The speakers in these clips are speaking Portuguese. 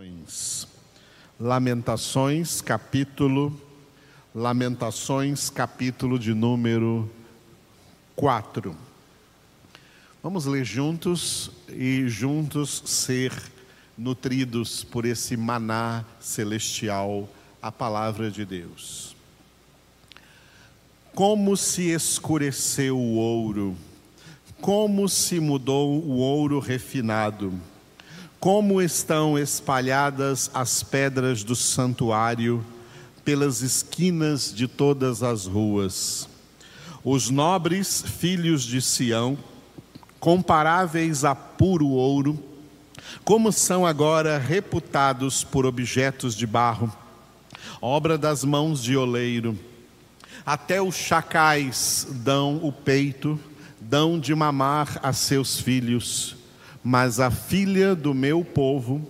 Lamentações. Lamentações, capítulo Lamentações, capítulo de número 4. Vamos ler juntos e juntos ser nutridos por esse maná celestial, a palavra de Deus. Como se escureceu o ouro, como se mudou o ouro refinado como estão espalhadas as pedras do santuário pelas esquinas de todas as ruas. Os nobres filhos de Sião, comparáveis a puro ouro, como são agora reputados por objetos de barro, obra das mãos de oleiro. Até os chacais dão o peito, dão de mamar a seus filhos mas a filha do meu povo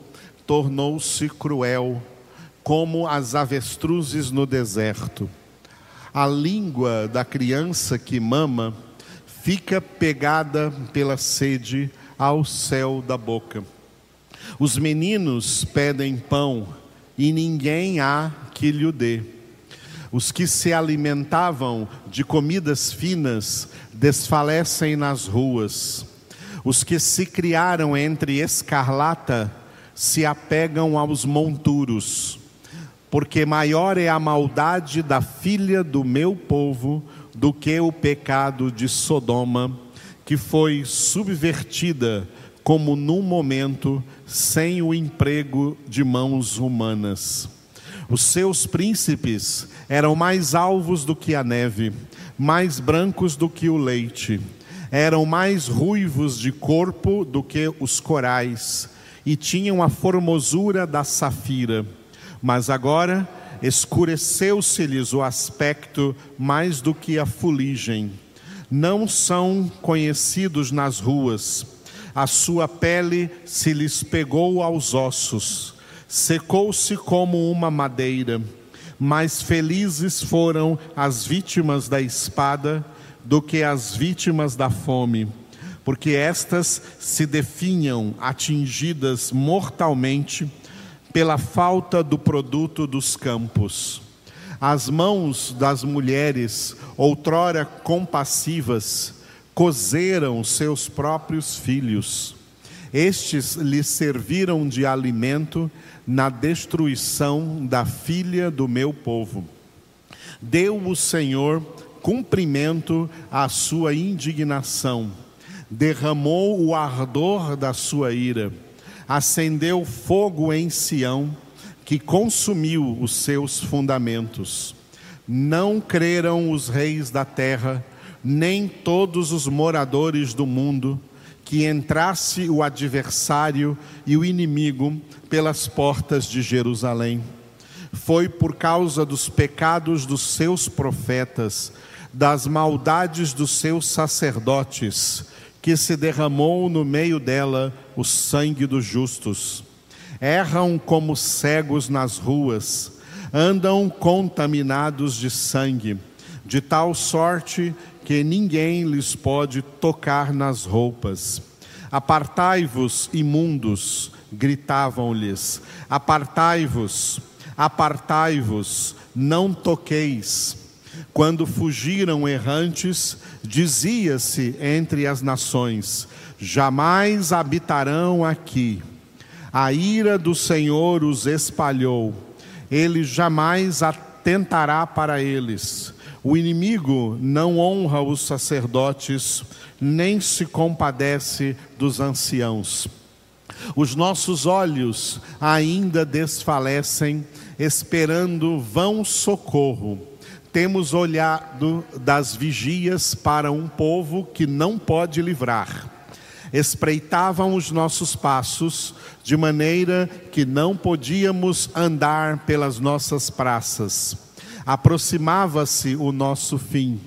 tornou-se cruel, como as avestruzes no deserto. A língua da criança que mama fica pegada pela sede ao céu da boca. Os meninos pedem pão e ninguém há que lhe dê. Os que se alimentavam de comidas finas desfalecem nas ruas. Os que se criaram entre escarlata se apegam aos monturos, porque maior é a maldade da filha do meu povo do que o pecado de Sodoma, que foi subvertida como num momento sem o emprego de mãos humanas. Os seus príncipes eram mais alvos do que a neve, mais brancos do que o leite eram mais ruivos de corpo do que os corais e tinham a formosura da safira. Mas agora escureceu-se-lhes o aspecto mais do que a fuligem. Não são conhecidos nas ruas. A sua pele se lhes pegou aos ossos, secou-se como uma madeira. Mais felizes foram as vítimas da espada do que as vítimas da fome, porque estas se definham atingidas mortalmente pela falta do produto dos campos. As mãos das mulheres, outrora compassivas, cozeram seus próprios filhos. Estes lhes serviram de alimento na destruição da filha do meu povo. Deu o Senhor cumprimento à sua indignação, derramou o ardor da sua ira, acendeu fogo em Sião, que consumiu os seus fundamentos. Não creram os reis da terra, nem todos os moradores do mundo, que entrasse o adversário e o inimigo pelas portas de Jerusalém. Foi por causa dos pecados dos seus profetas das maldades dos seus sacerdotes, que se derramou no meio dela o sangue dos justos. Erram como cegos nas ruas, andam contaminados de sangue, de tal sorte que ninguém lhes pode tocar nas roupas. Apartai-vos, imundos, gritavam-lhes: Apartai-vos, apartai-vos, não toqueis quando fugiram errantes, dizia-se entre as nações: jamais habitarão aqui. A ira do Senhor os espalhou, ele jamais atentará para eles. O inimigo não honra os sacerdotes, nem se compadece dos anciãos. Os nossos olhos ainda desfalecem, esperando vão socorro temos olhado das vigias para um povo que não pode livrar. Espreitavam os nossos passos, de maneira que não podíamos andar pelas nossas praças. Aproximava-se o nosso fim,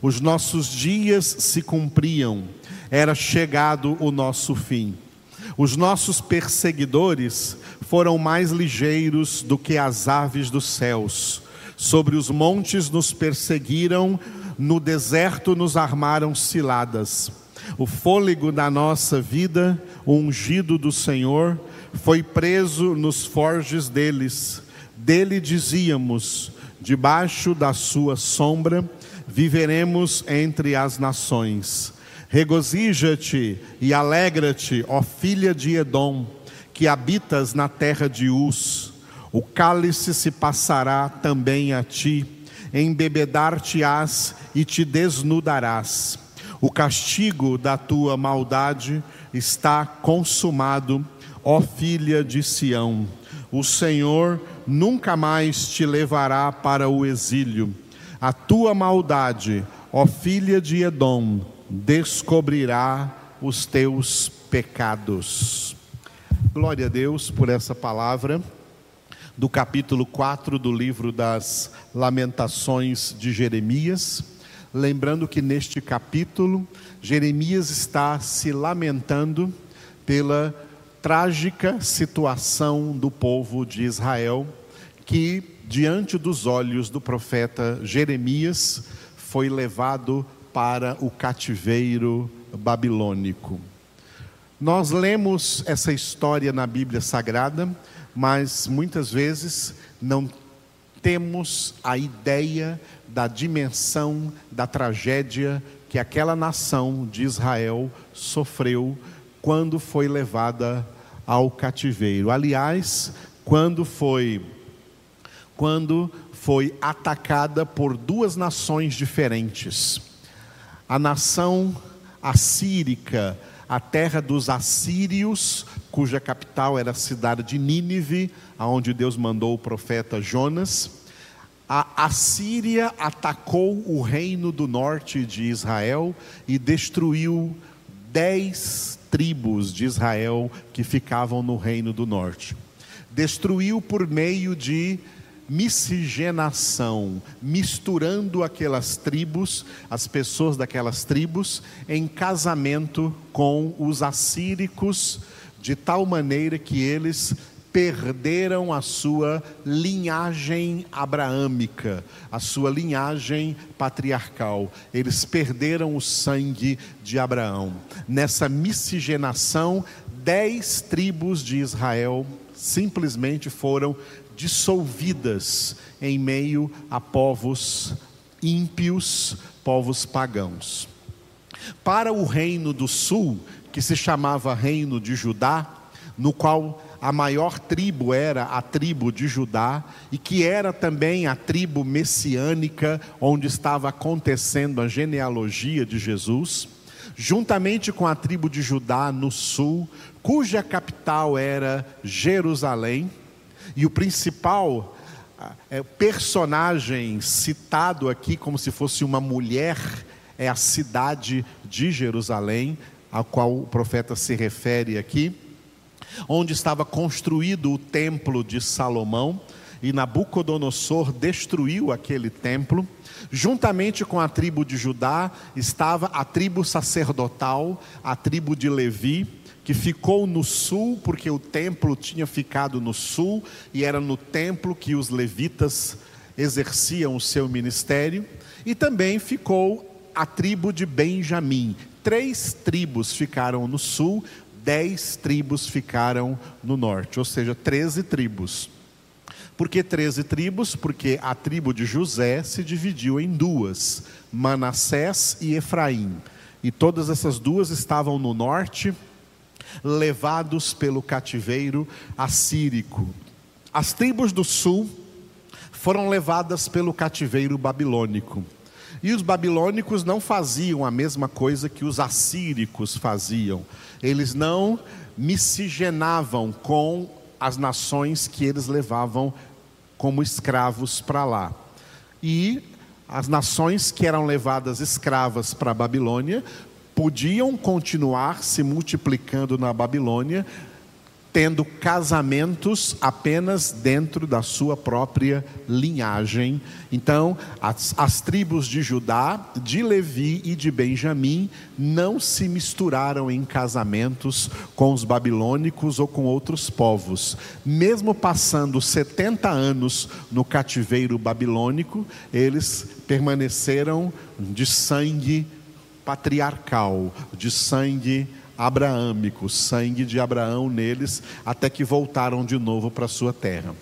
os nossos dias se cumpriam, era chegado o nosso fim. Os nossos perseguidores foram mais ligeiros do que as aves dos céus Sobre os montes nos perseguiram, no deserto nos armaram ciladas. O fôlego da nossa vida, o ungido do Senhor, foi preso nos forges deles. Dele dizíamos: debaixo da sua sombra viveremos entre as nações. Regozija-te e alegra-te, ó filha de Edom, que habitas na terra de Uz. O cálice se passará também a ti, embebedar-te-ás e te desnudarás. O castigo da tua maldade está consumado, ó filha de Sião. O Senhor nunca mais te levará para o exílio. A tua maldade, ó filha de Edom, descobrirá os teus pecados. Glória a Deus por essa palavra do capítulo 4 do livro das Lamentações de Jeremias. Lembrando que neste capítulo, Jeremias está se lamentando pela trágica situação do povo de Israel, que, diante dos olhos do profeta Jeremias, foi levado para o cativeiro babilônico. Nós lemos essa história na Bíblia Sagrada, mas muitas vezes não temos a ideia da dimensão da tragédia que aquela nação de Israel sofreu quando foi levada ao cativeiro. Aliás, quando foi quando foi atacada por duas nações diferentes a nação assírica, a terra dos assírios, cuja capital era a cidade de Nínive, aonde Deus mandou o profeta Jonas. A Assíria atacou o reino do norte de Israel e destruiu dez tribos de Israel que ficavam no reino do norte. Destruiu por meio de miscigenação, misturando aquelas tribos, as pessoas daquelas tribos, em casamento com os assíricos, de tal maneira que eles perderam a sua linhagem abraâmica, a sua linhagem patriarcal. Eles perderam o sangue de Abraão. Nessa miscigenação, dez tribos de Israel simplesmente foram dissolvidas em meio a povos ímpios, povos pagãos. Para o reino do sul, que se chamava Reino de Judá, no qual a maior tribo era a tribo de Judá, e que era também a tribo messiânica, onde estava acontecendo a genealogia de Jesus, juntamente com a tribo de Judá no sul, cuja capital era Jerusalém, e o principal é, personagem citado aqui como se fosse uma mulher é a cidade de Jerusalém, a qual o profeta se refere aqui, onde estava construído o templo de Salomão, e Nabucodonosor destruiu aquele templo. Juntamente com a tribo de Judá estava a tribo sacerdotal, a tribo de Levi, que ficou no sul, porque o templo tinha ficado no sul, e era no templo que os levitas exerciam o seu ministério, e também ficou a tribo de Benjamim. Três tribos ficaram no sul, dez tribos ficaram no norte, ou seja, treze tribos. Por que treze tribos? Porque a tribo de José se dividiu em duas, Manassés e Efraim. E todas essas duas estavam no norte, levados pelo cativeiro assírico. As tribos do sul foram levadas pelo cativeiro babilônico. E os babilônicos não faziam a mesma coisa que os assíricos faziam. Eles não miscigenavam com as nações que eles levavam como escravos para lá. E as nações que eram levadas escravas para a Babilônia podiam continuar se multiplicando na Babilônia, tendo casamentos apenas dentro da sua própria linhagem. Então, as, as, tribos de Judá, de Levi e de Benjamim não se misturaram em casamentos com os babilônicos ou com outros povos. Mesmo passando 70 anos no cativeiro babilônico, eles permaneceram de sangue patriarcal, de sangue abraâmico, sangue de Abraão neles, até que voltaram de novo para sua terra.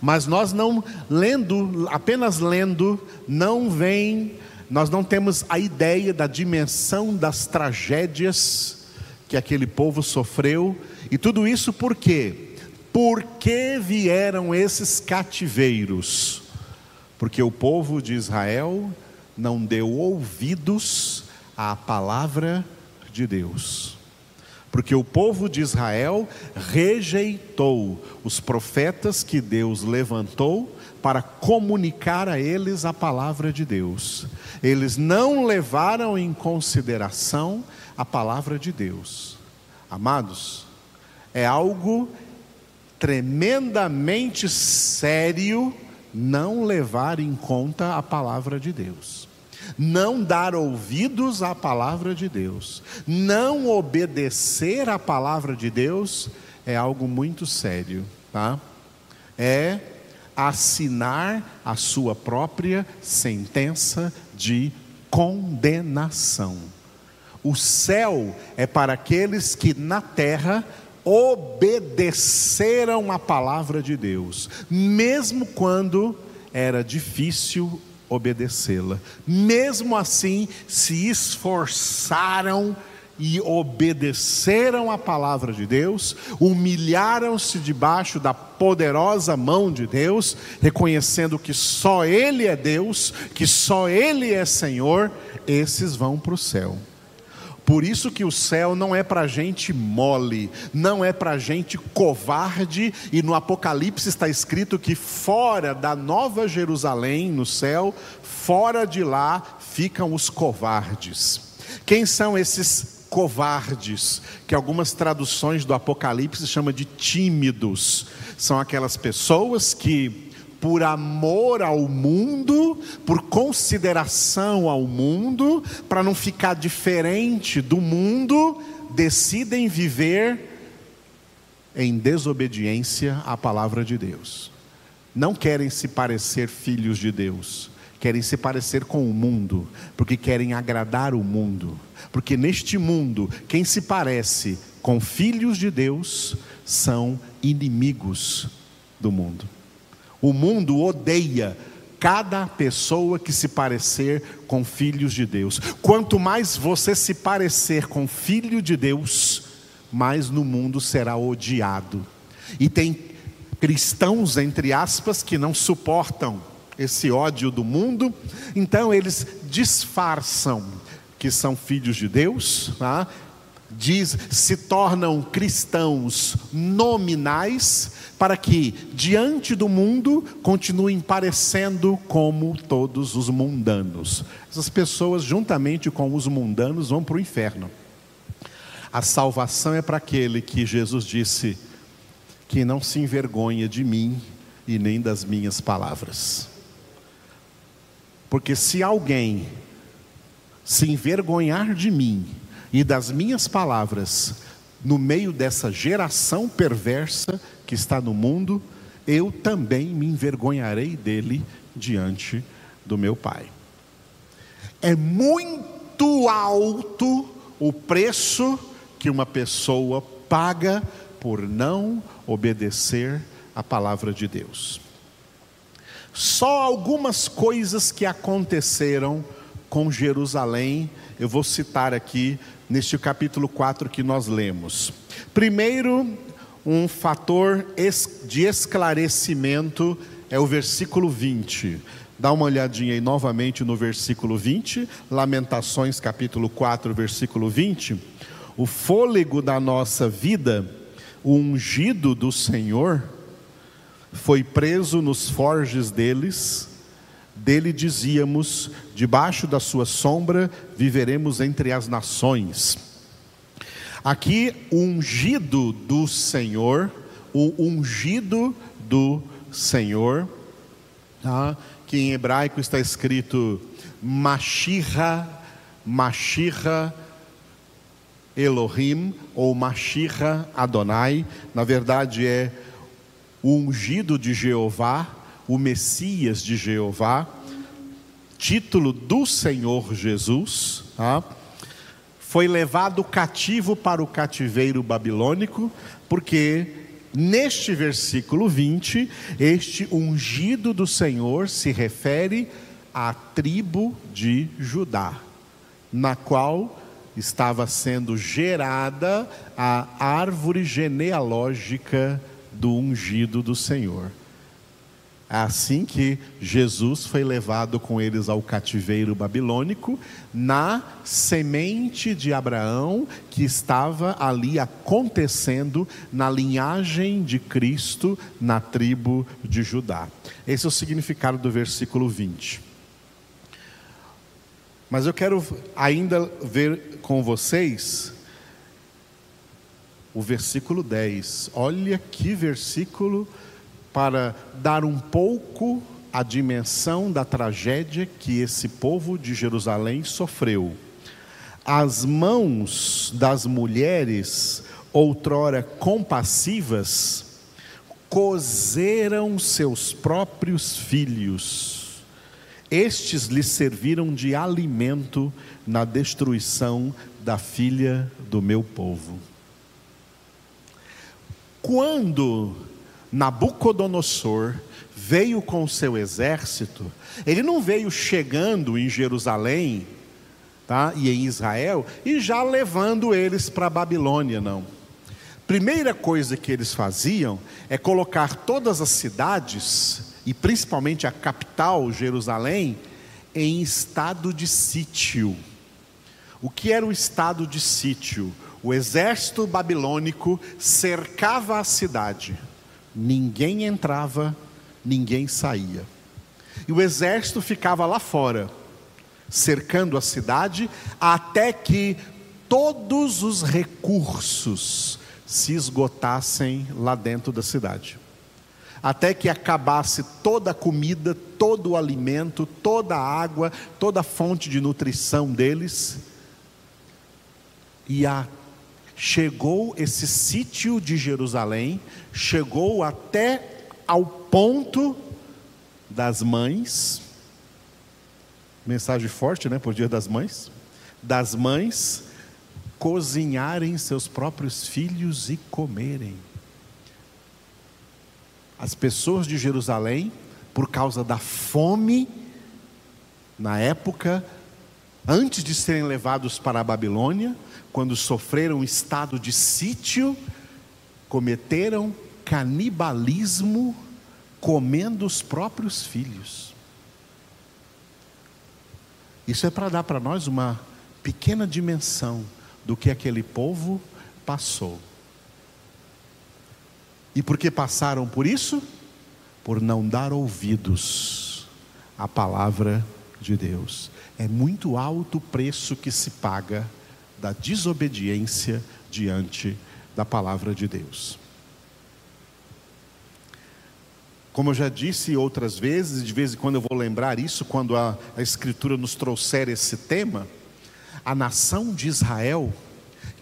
Mas nós não lendo, apenas lendo, não vem, nós não temos a ideia da dimensão das tragédias que aquele povo sofreu, e tudo isso por quê? Por que vieram esses cativeiros? Porque o povo de Israel não deu ouvidos à palavra de Deus. Porque o povo de Israel rejeitou os profetas que Deus levantou para comunicar a eles a palavra de Deus. Eles não levaram em consideração a palavra de Deus. Amados, é algo tremendamente sério não levar em conta a palavra de Deus não dar ouvidos à palavra de Deus, não obedecer à palavra de Deus é algo muito sério, tá? É assinar a sua própria sentença de condenação. O céu é para aqueles que na terra obedeceram à palavra de Deus, mesmo quando era difícil obedecê-la. Mesmo assim, se esforçaram e obedeceram a palavra de Deus, humilharam-se debaixo da poderosa mão de Deus, reconhecendo que só Ele é Deus, que só Ele é Senhor, esses vão para o céu. Por isso que o céu não é para gente mole, não é para gente covarde, e no Apocalipse está escrito que fora da Nova Jerusalém, no céu, fora de lá ficam os covardes. Quem são esses covardes? Que algumas traduções do Apocalipse chamam de tímidos. São aquelas pessoas que por amor ao mundo, por consideração ao mundo, para não ficar diferente do mundo, decidem viver em desobediência à palavra de Deus. Não querem se parecer filhos de Deus, querem se parecer com o mundo, porque querem agradar o mundo. Porque neste mundo, quem se parece com filhos de Deus são inimigos do mundo. O mundo odeia cada pessoa que se parecer com filhos de Deus. Quanto mais você se parecer com filho de Deus, mais no mundo será odiado. E tem cristãos, entre aspas, que não suportam esse ódio do mundo, então eles disfarçam que são filhos de Deus, tá? Diz, se tornam cristãos nominais, para que, diante do mundo, continuem parecendo como todos os mundanos. Essas pessoas, juntamente com os mundanos, vão para o inferno. A salvação é para aquele que Jesus disse que não se envergonha de mim e nem das minhas palavras. Porque se alguém se envergonhar de mim e das minhas palavras, no meio dessa geração perversa que está no mundo, eu também me envergonharei dele diante do meu Pai. É muito alto o preço que uma pessoa paga por não obedecer a palavra de Deus. Só algumas coisas que aconteceram com Jerusalém, eu vou citar aqui neste capítulo 4 que nós lemos. Primeiro, um fator de esclarecimento é o versículo 20. Dá uma olhadinha aí novamente no versículo 20, Lamentações capítulo 4, versículo 20. O fôlego da nossa vida, o ungido do Senhor, foi preso nos forges deles dele dizíamos: debaixo da sua sombra viveremos entre as nações. Aqui, o ungido do Senhor, o ungido do Senhor, tá? que em hebraico está escrito Mashirra, Mashirra Elohim, ou Mashirra Adonai, na verdade é o ungido de Jeová, o Messias de Jeová, título do Senhor Jesus, tá? foi levado cativo para o cativeiro babilônico, porque neste versículo 20, este ungido do Senhor se refere à tribo de Judá, na qual estava sendo gerada a árvore genealógica do ungido do Senhor. É assim que Jesus foi levado com eles ao cativeiro babilônico, na semente de Abraão que estava ali acontecendo na linhagem de Cristo na tribo de Judá. Esse é o significado do versículo 20. Mas eu quero ainda ver com vocês o versículo 10. Olha que versículo para dar um pouco a dimensão da tragédia que esse povo de Jerusalém sofreu. As mãos das mulheres, outrora compassivas, cozeram seus próprios filhos. Estes lhes serviram de alimento na destruição da filha do meu povo. Quando Nabucodonosor veio com o seu exército, ele não veio chegando em Jerusalém tá, e em Israel e já levando eles para a Babilônia, não. Primeira coisa que eles faziam é colocar todas as cidades, e principalmente a capital, Jerusalém, em estado de sítio. O que era o estado de sítio? O exército babilônico cercava a cidade Ninguém entrava, ninguém saía. E o exército ficava lá fora, cercando a cidade, até que todos os recursos se esgotassem lá dentro da cidade. Até que acabasse toda a comida, todo o alimento, toda a água, toda a fonte de nutrição deles. E a chegou esse sítio de Jerusalém, chegou até ao ponto das mães, mensagem forte, né, por dia das mães, das mães cozinharem seus próprios filhos e comerem. As pessoas de Jerusalém, por causa da fome, na época, antes de serem levados para a Babilônia, quando sofreram um estado de sítio, cometeram canibalismo comendo os próprios filhos. Isso é para dar para nós uma pequena dimensão do que aquele povo passou. E por que passaram por isso? Por não dar ouvidos à palavra de Deus. É muito alto o preço que se paga da desobediência diante da palavra de Deus. Como eu já disse outras vezes, de vez em quando eu vou lembrar isso, quando a, a Escritura nos trouxer esse tema, a nação de Israel,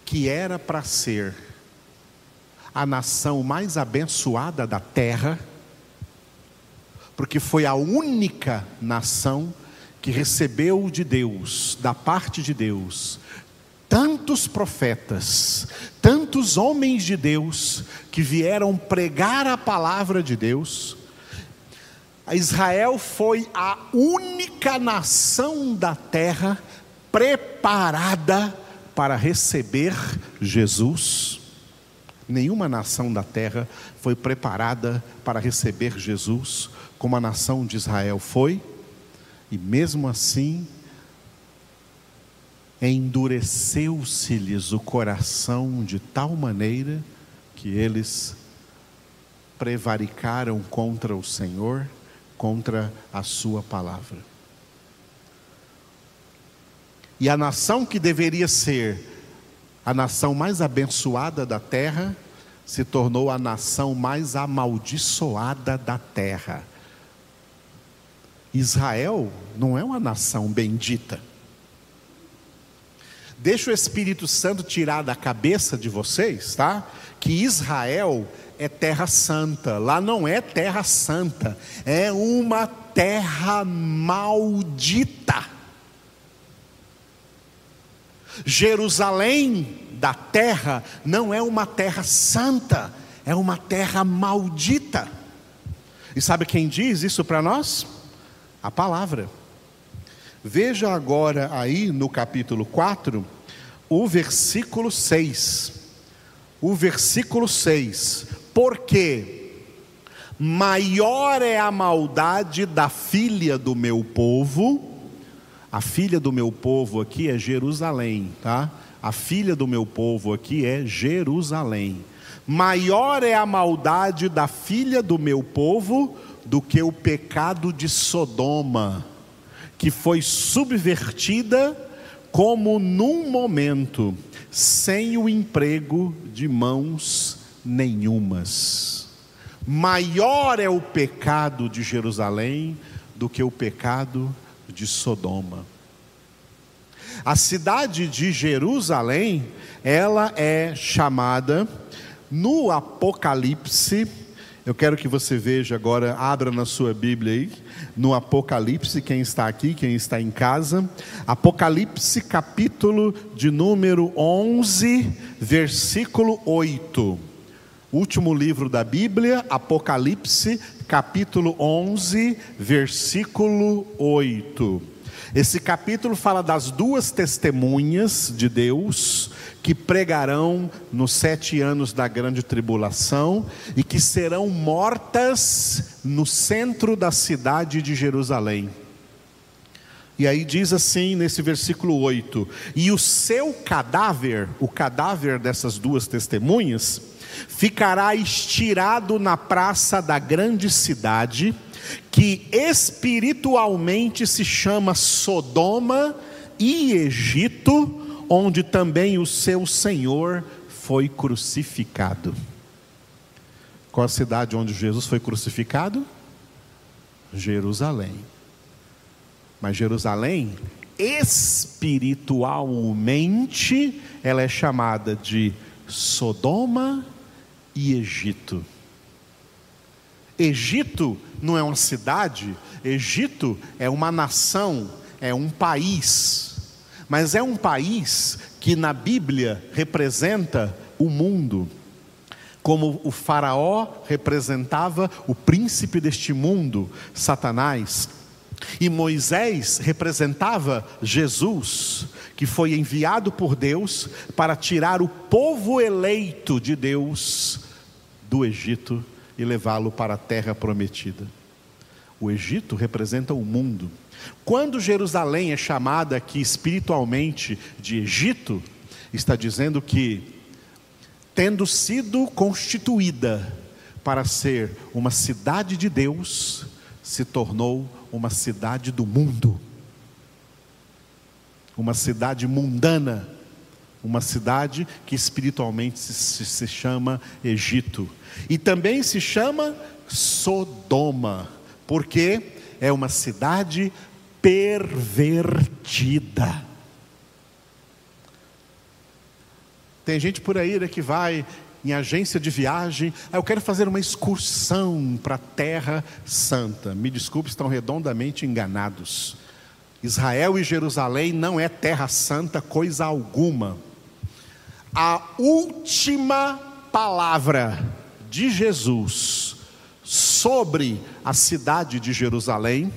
que era para ser a nação mais abençoada da terra, porque foi a única nação que recebeu de Deus, da parte de Deus, tantos profetas, tantos homens de Deus que vieram pregar a palavra de Deus. Israel foi a única nação da terra preparada para receber Jesus. Nenhuma nação da terra foi preparada para receber Jesus como a nação de Israel foi, e mesmo assim endureceu-se-lhes o coração de tal maneira que eles prevaricaram contra o Senhor, contra a Sua palavra. E a nação que deveria ser a nação mais abençoada da terra, se tornou a nação mais amaldiçoada da terra. Israel não é uma nação bendita. Deixa o Espírito Santo tirar da cabeça de vocês, tá? Que Israel é terra santa. Lá não é terra santa, é uma terra maldita. Jerusalém da terra não é uma terra santa, é uma terra maldita. E sabe quem diz isso para nós? A palavra. Veja agora aí no capítulo 4, o versículo 6. O versículo 6. Porque maior é a maldade da filha do meu povo, a filha do meu povo aqui é Jerusalém, tá? A filha do meu povo aqui é Jerusalém. Maior é a maldade da filha do meu povo do que o pecado de Sodoma, que foi subvertida como num momento, sem o emprego de mãos nenhumas. Maior é o pecado de Jerusalém do que o pecado de Sodoma. A cidade de Jerusalém, ela é chamada no Apocalipse, eu quero que você veja agora, abra na sua Bíblia aí, no Apocalipse, quem está aqui, quem está em casa, Apocalipse capítulo de número 11, versículo 8. Último livro da Bíblia, Apocalipse, capítulo 11, versículo 8. Esse capítulo fala das duas testemunhas de Deus que pregarão nos sete anos da grande tribulação e que serão mortas no centro da cidade de Jerusalém. E aí diz assim nesse versículo 8: E o seu cadáver, o cadáver dessas duas testemunhas, ficará estirado na praça da grande cidade, que espiritualmente se chama Sodoma e Egito, onde também o seu Senhor foi crucificado. Qual a cidade onde Jesus foi crucificado? Jerusalém. Mas Jerusalém, espiritualmente, ela é chamada de Sodoma e Egito. Egito não é uma cidade, Egito é uma nação, é um país, mas é um país que na Bíblia representa o mundo, como o Faraó representava o príncipe deste mundo, Satanás, e Moisés representava Jesus, que foi enviado por Deus para tirar o povo eleito de Deus do Egito e levá-lo para a terra prometida. O Egito representa o mundo. Quando Jerusalém é chamada aqui espiritualmente de Egito, está dizendo que, tendo sido constituída para ser uma cidade de Deus, se tornou uma cidade do mundo, uma cidade mundana, uma cidade que espiritualmente se, se, chama Egito, e também se chama Sodoma, porque é uma cidade pervertida. Tem gente por aí né, que vai em agência de viagem, ah, eu quero fazer uma excursão para a Terra Santa. Me desculpe, estão redondamente enganados. Israel e Jerusalém não é Terra Santa coisa alguma. A última palavra de Jesus sobre a cidade de Jerusalém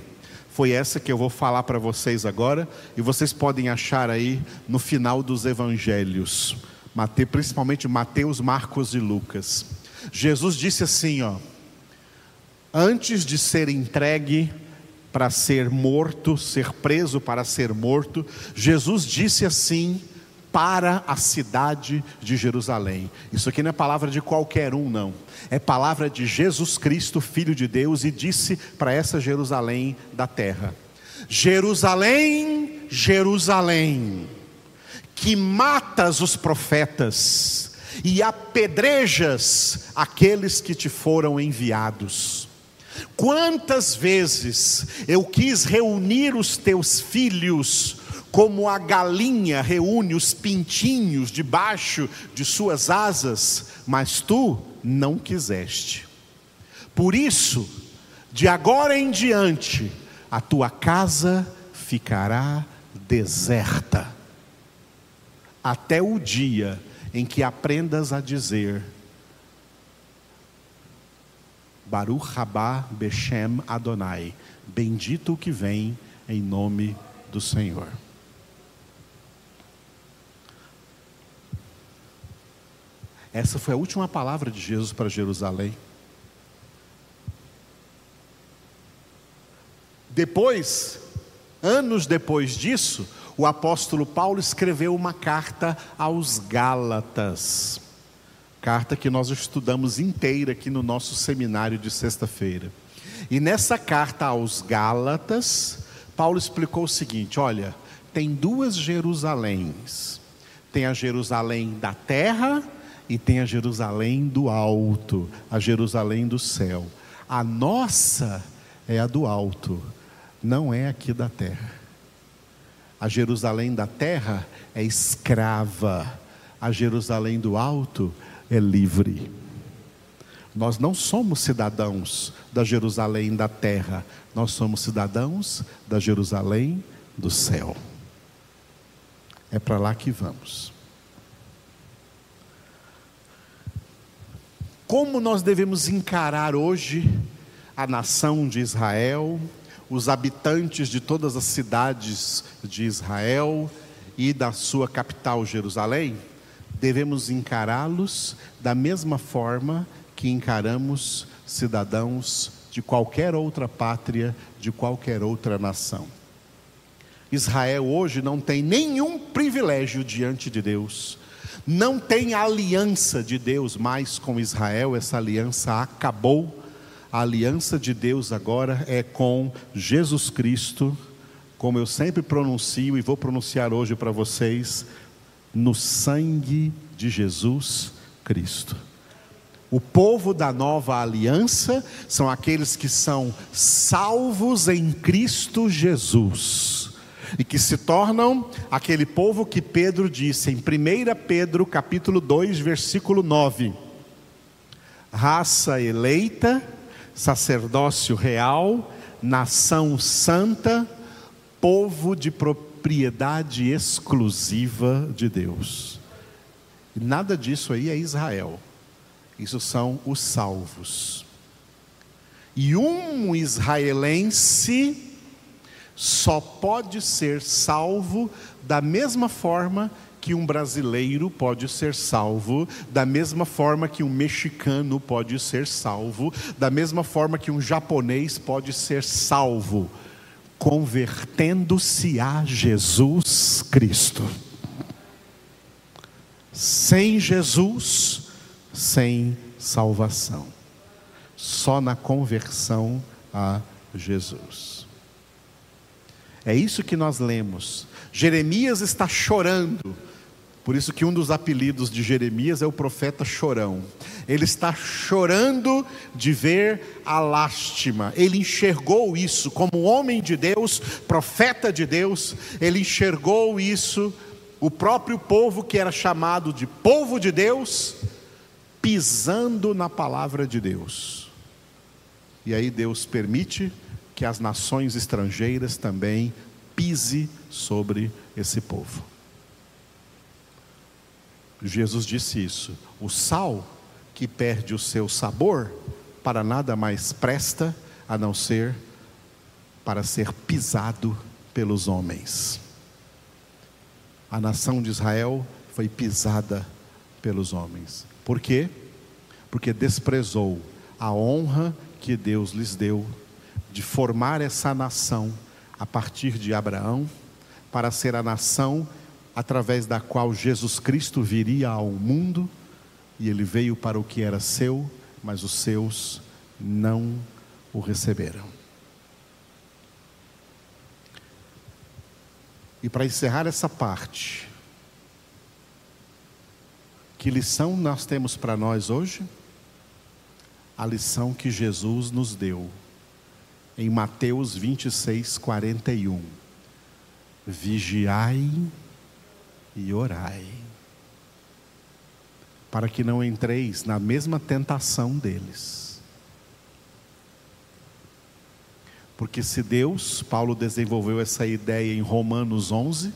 foi essa que eu vou falar para vocês agora, e vocês podem achar aí no final dos evangelhos. Mateus, principalmente Mateus, Marcos e Lucas. Jesus disse assim, ó: Antes de ser entregue para ser morto, ser preso para ser morto, Jesus disse assim para a cidade de Jerusalém. Isso aqui não é palavra de qualquer um, não. É palavra de Jesus Cristo, Filho de Deus, e disse para essa Jerusalém da terra: Jerusalém, Jerusalém que matas os profetas e apedrejas aqueles que te foram enviados. Quantas vezes eu quis reunir os teus filhos, como a galinha reúne os pintinhos debaixo de suas asas, mas tu não quiseste. Por isso, de agora em diante, a tua casa ficará deserta até o dia em que aprendas a dizer: Baruch Rabá Beshem Adonai, bendito o que vem em nome do Senhor. Essa foi a última palavra de Jesus para Jerusalém. Depois, anos depois disso, o apóstolo Paulo escreveu uma carta aos Gálatas. Carta que nós estudamos inteira aqui no nosso seminário de sexta-feira. E nessa carta aos Gálatas, Paulo explicou o seguinte: olha, tem duas Jerusaléns. Tem a Jerusalém da terra e tem a Jerusalém do alto, a Jerusalém do céu. A nossa é a do alto, não é aqui da terra. A Jerusalém da terra é escrava, a Jerusalém do alto é livre. Nós não somos cidadãos da Jerusalém da terra, nós somos cidadãos da Jerusalém do céu. É para lá que vamos. Como nós devemos encarar hoje a nação de Israel, os habitantes de todas as cidades de Israel e da sua capital Jerusalém? Devemos encará-los da mesma forma que encaramos cidadãos de qualquer outra pátria, de qualquer outra nação. Israel hoje não tem nenhum privilégio diante de Deus não tem aliança de Deus mais com Israel, essa aliança acabou. A aliança de Deus agora é com Jesus Cristo, como eu sempre pronuncio e vou pronunciar hoje para vocês, no sangue de Jesus Cristo. O povo da nova aliança são aqueles que são salvos em Cristo Jesus e que se tornam aquele povo que Pedro disse em 1 Pedro capítulo 2, versículo 9: raça eleita, sacerdócio real, nação santa, povo de propriedade exclusiva de Deus. Nada disso aí é Israel. Isso são os salvos. E um israelense só pode ser salvo da mesma forma que um brasileiro pode ser salvo, da mesma forma que um mexicano pode ser salvo, da mesma forma que um japonês pode ser salvo, convertendo-se a Jesus Cristo. Sem Jesus, sem salvação. Só na conversão a Jesus. É isso que nós lemos. Jeremias está chorando. Por isso que um dos apelidos de Jeremias é o profeta chorão. Ele está chorando de ver a lástima. Ele enxergou isso como homem de Deus, profeta de Deus, ele enxergou isso o próprio povo que era chamado de povo de Deus pisando na palavra de Deus. E aí Deus permite que as nações estrangeiras também pise sobre esse povo. Jesus disse isso. O sal que perde o seu sabor, para nada mais presta a não ser para ser pisado pelos homens. A nação de Israel foi pisada pelos homens. Por quê? Porque desprezou a honra que Deus lhes deu de formar essa nação a partir de Abraão, para ser a nação através da qual Jesus Cristo viria ao mundo, e ele veio para o que era seu, mas os seus não o receberam. E para encerrar essa parte, que lição nós temos para nós hoje? A lição que Jesus nos deu em Mateus 26, 41. Vigiai e orai, para que não entreis na mesma tentação deles. Porque se Deus, Paulo desenvolveu essa ideia em Romanos 11,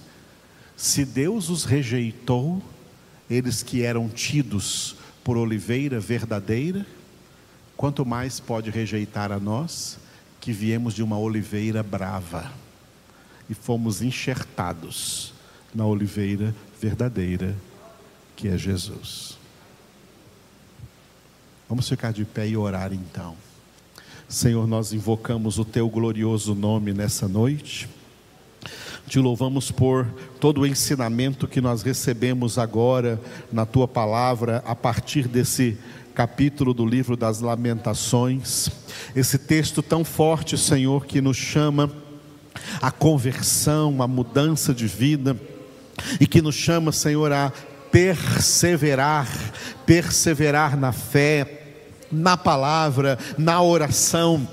Se Deus os rejeitou, eles que eram tidos por oliveira verdadeira, quanto mais pode rejeitar a nós, que viemos de uma oliveira brava e fomos enxertados na oliveira verdadeira, que é Jesus. Vamos ficar de pé e orar então. Senhor, nós invocamos o teu glorioso nome nessa noite. Te louvamos por todo o ensinamento que nós recebemos agora na tua palavra, a partir desse capítulo do livro das Lamentações. Esse texto tão forte, Senhor, que nos chama a conversão, a mudança de vida, e que nos chama, Senhor, a perseverar, perseverar na fé, na palavra, na oração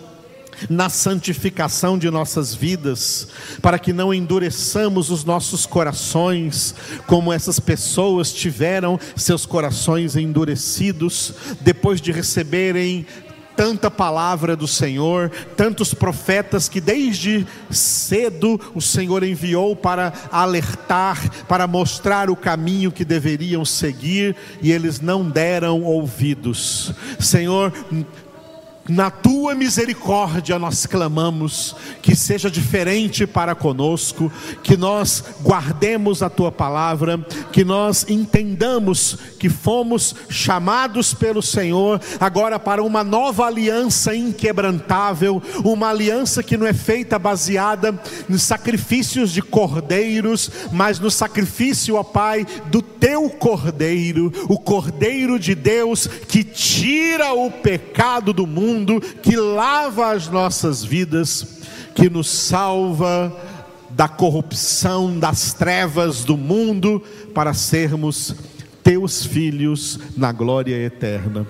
na santificação de nossas vidas, para que não endureçamos os nossos corações, como essas pessoas tiveram seus corações endurecidos depois de receberem tanta palavra do Senhor, tantos profetas que desde cedo o Senhor enviou para alertar, para mostrar o caminho que deveriam seguir, e eles não deram ouvidos. Senhor, na tua misericórdia nós clamamos que seja diferente para conosco, que nós guardemos a tua palavra, que nós entendamos que fomos chamados pelo Senhor agora para uma nova aliança inquebrantável, uma aliança que não é feita baseada nos sacrifícios de cordeiros, mas no sacrifício, ó Pai, do teu cordeiro, o cordeiro de Deus que tira o pecado do mundo, que lava as nossas vidas, que nos salva da corrupção, das trevas do mundo, para sermos teus filhos na glória eterna.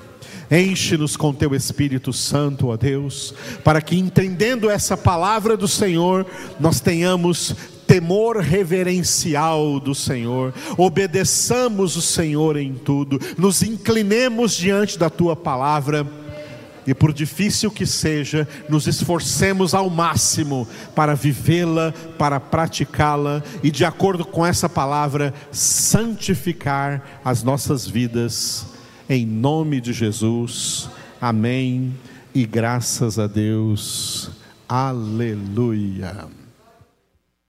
Enche-nos com teu Espírito Santo, ó Deus, para que entendendo essa palavra do Senhor, nós tenhamos temor reverencial do Senhor, obedeçamos o Senhor em tudo, nos inclinemos diante da tua palavra e por difícil que seja, nos esforcemos ao máximo para vivê-la, para praticá-la e, de acordo com essa palavra, santificar as nossas vidas, em nome de Jesus. Amém. E graças a Deus. Aleluia.